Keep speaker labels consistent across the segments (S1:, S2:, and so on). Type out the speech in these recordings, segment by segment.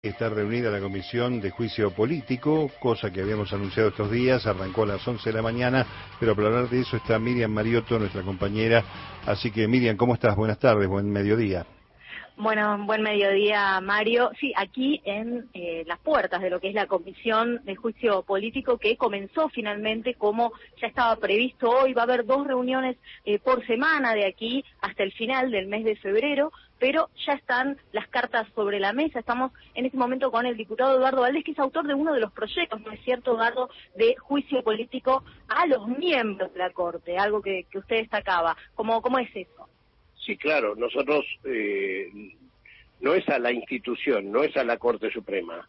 S1: Está reunida la Comisión de Juicio Político, cosa que habíamos anunciado estos días, arrancó a las 11 de la mañana, pero para hablar de eso está Miriam Mariotto, nuestra compañera. Así que Miriam, ¿cómo estás? Buenas tardes, buen mediodía.
S2: Bueno, buen mediodía, Mario. Sí, aquí en eh, las puertas de lo que es la Comisión de Juicio Político que comenzó finalmente como ya estaba previsto hoy. Va a haber dos reuniones eh, por semana de aquí hasta el final del mes de febrero, pero ya están las cartas sobre la mesa. Estamos en este momento con el diputado Eduardo Valdés, que es autor de uno de los proyectos, ¿no es cierto, Eduardo, de juicio político a los miembros de la Corte, algo que, usted destacaba. ¿Cómo, ¿Cómo es eso?
S3: Sí, claro, nosotros eh, no es a la institución, no es a la Corte Suprema.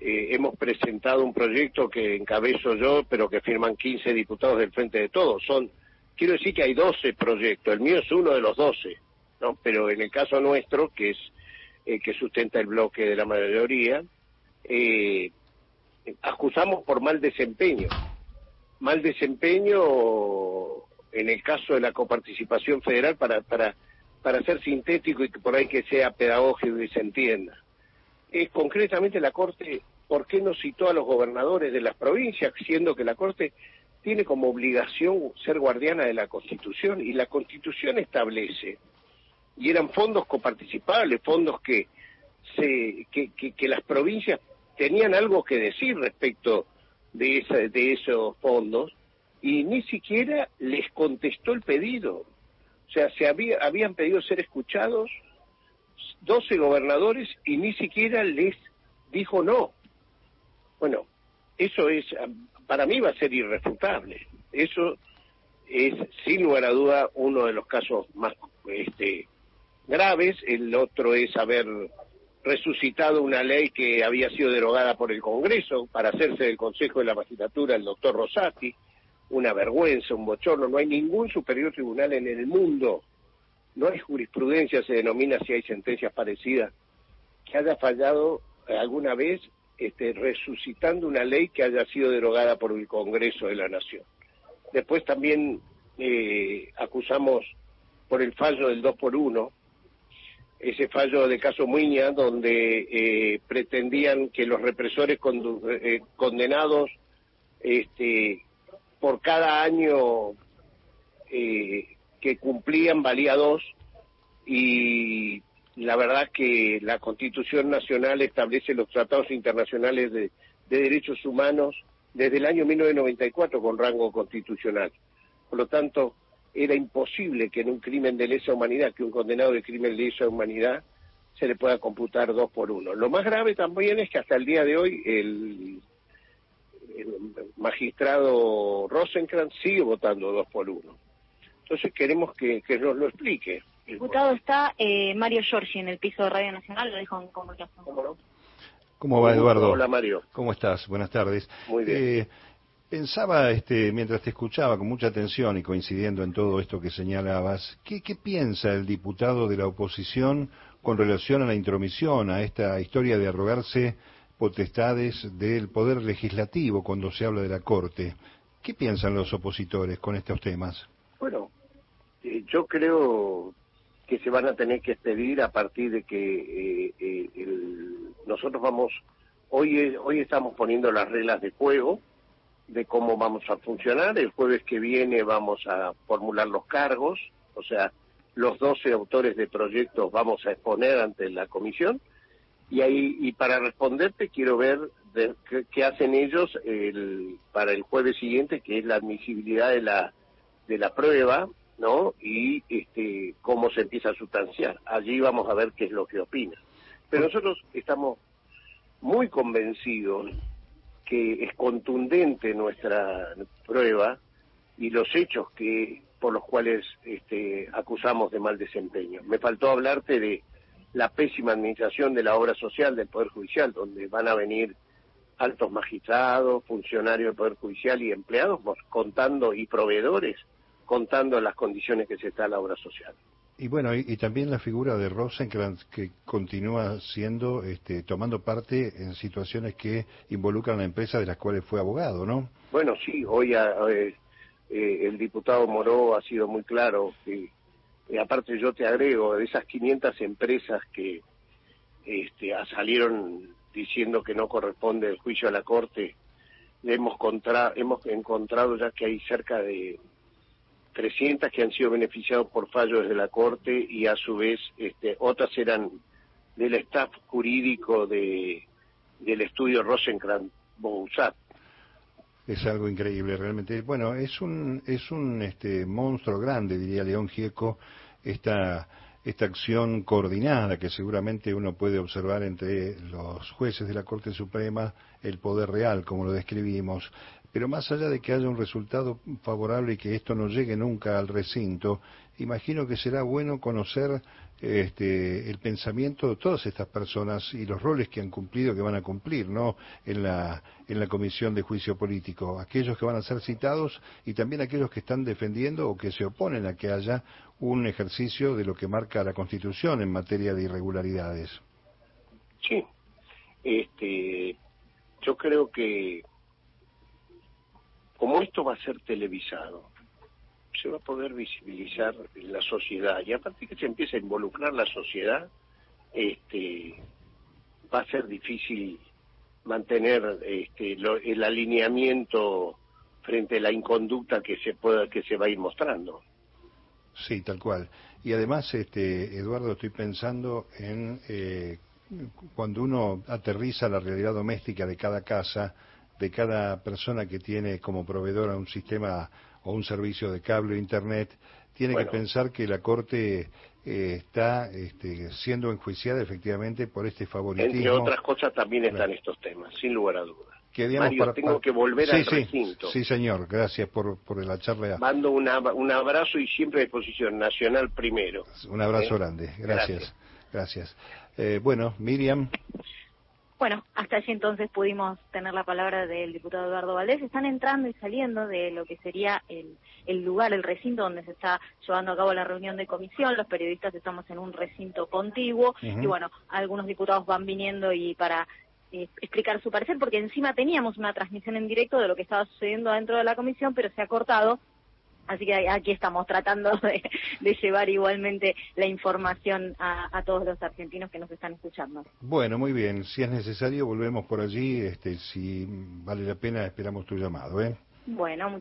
S3: Eh, hemos presentado un proyecto que encabezo yo, pero que firman 15 diputados del Frente de Todos. Son, quiero decir que hay 12 proyectos, el mío es uno de los 12, ¿no? Pero en el caso nuestro, que es eh, que sustenta el bloque de la mayoría, eh, acusamos por mal desempeño. Mal desempeño en el caso de la coparticipación federal para, para para ser sintético y que por ahí que sea pedagógico y se entienda. Es concretamente la Corte, ¿por qué no citó a los gobernadores de las provincias, siendo que la Corte tiene como obligación ser guardiana de la Constitución y la Constitución establece, y eran fondos coparticipables, fondos que, se, que, las provincias tenían algo que decir respecto de, esa, de esos fondos, y ni siquiera les contestó el pedido. O sea, se había, habían pedido ser escuchados 12 gobernadores y ni siquiera les dijo no. Bueno, eso es, para mí va a ser irrefutable. Eso es, sin lugar a duda, uno de los casos más este, graves. El otro es haber resucitado una ley que había sido derogada por el Congreso para hacerse del Consejo de la Magistratura el doctor Rosati una vergüenza, un bochorno. No hay ningún superior tribunal en el mundo, no hay jurisprudencia, se denomina si hay sentencias parecidas, que haya fallado alguna vez este, resucitando una ley que haya sido derogada por el Congreso de la Nación. Después también eh, acusamos por el fallo del 2 por 1, ese fallo de caso Muña, donde eh, pretendían que los represores eh, condenados este, por cada año eh, que cumplían valía dos y la verdad que la Constitución Nacional establece los tratados internacionales de, derechos humanos desde el año 1994 con rango constitucional. Por lo tanto, era imposible que en un crimen de lesa humanidad, que un condenado de crimen de lesa humanidad, se le pueda computar dos por uno. Lo más grave también es que hasta el día de hoy el el magistrado Rosenkrantz sigue votando dos por uno. Entonces queremos que, nos lo explique.
S2: Diputado, está eh, Mario Giorgi en el piso de Radio Nacional, lo dejo en comunicación.
S1: ¿Cómo, ¿Cómo va, Eduardo?
S3: Hola, Mario.
S1: ¿Cómo estás? Buenas tardes.
S3: Muy bien.
S1: Eh, pensaba, este, mientras te escuchaba con mucha atención y coincidiendo en todo esto que señalabas, ¿qué, ¿qué piensa el diputado de la oposición con relación a la intromisión, a esta historia de arrogarse potestades del Poder Legislativo cuando se habla de la Corte. ¿Qué piensan los opositores con estos temas?
S3: Bueno, eh, yo creo que se van a tener que expedir a partir de que eh, eh, nosotros vamos, hoy, hoy estamos poniendo las reglas de juego de cómo vamos a funcionar. El jueves que viene vamos a formular los cargos, o sea, los 12 autores de proyectos vamos a exponer ante la comisión. Y ahí y para responderte quiero ver qué, hacen ellos el, para el jueves siguiente que es la admisibilidad de la de la prueba no y este cómo se empieza a sustanciar. Allí vamos a ver qué es lo que opina. Pero nosotros estamos muy convencidos que es contundente nuestra prueba y los hechos que por los cuales este, acusamos de mal desempeño. Me faltó hablarte de la pésima administración de la obra social del Poder Judicial, donde van a venir altos magistrados, funcionarios del Poder Judicial y empleados contando y proveedores contando las condiciones que se está la obra social.
S1: Y bueno, y, también la figura de Rosenkrantz que continúa siendo, este, tomando parte en situaciones que involucran a la empresa de las cuales fue abogado, ¿no?
S3: Bueno, sí, hoy eh, eh, el diputado Moró ha sido muy claro y aparte yo te agrego, de esas 500 empresas que este, salieron diciendo que no corresponde el juicio a la Corte, hemos, contra, hemos encontrado ya que hay cerca de 300 que han sido beneficiados por fallos de la Corte y a su vez este, otras eran del staff jurídico de, del estudio rosenkrantz bouzat
S1: Es algo increíble, realmente. Bueno, es un, es un este, monstruo grande, diría León Gieco, esta esta acción coordinada que seguramente uno puede observar entre los jueces de la Corte Suprema, el poder real, como lo describimos. Pero más allá de que haya un resultado favorable y que esto no llegue nunca al recinto, imagino que será bueno conocer este, el pensamiento de todas estas personas y los roles que han cumplido, que van a cumplir, ¿no? En la, comisión de juicio político, aquellos que van a ser citados y también aquellos que están defendiendo o que se oponen a que haya un ejercicio de lo que marca la Constitución en materia de irregularidades.
S3: Sí, este, yo creo que como esto va a ser televisado, se va a poder visibilizar la sociedad y a partir que se empiece a involucrar la sociedad, este, va a ser difícil mantener este, el alineamiento frente a la inconducta que se pueda que se va a ir mostrando.
S1: Sí, tal cual. Y además, este, Eduardo, estoy pensando en eh, cuando uno aterriza la realidad doméstica de cada casa, de cada persona que tiene como proveedora un sistema o un servicio de cable o internet, tiene que pensar que la Corte eh, está este, siendo enjuiciada efectivamente por este favoritismo.
S3: Entre otras cosas también están estos temas, sin lugar a dudas.
S1: Que,
S3: Mario, tengo que volver
S1: sí,
S3: al
S1: sí,
S3: recinto.
S1: Sí, señor, gracias por, por la charla.
S3: Mando un abrazo y siempre a disposición, nacional primero.
S1: Un abrazo ¿Eh? grande, gracias. Gracias. Eh, bueno, Miriam.
S2: Bueno, hasta allí entonces pudimos tener la palabra del diputado Eduardo Valdés. Están entrando y saliendo de lo que sería el, el, lugar, el recinto donde se está llevando a cabo la reunión de comisión. Los periodistas estamos en un recinto contiguo y bueno, algunos diputados van viniendo y para eh, explicar su parecer, porque encima teníamos una transmisión en directo de lo que estaba sucediendo dentro de la comisión, pero se ha cortado Así que aquí estamos tratando de, llevar igualmente la información a, todos los argentinos que nos están escuchando.
S1: Bueno, muy bien. Si es necesario, volvemos por allí. Este, si vale la pena, esperamos tu llamado. ¿eh?
S2: Bueno, muchas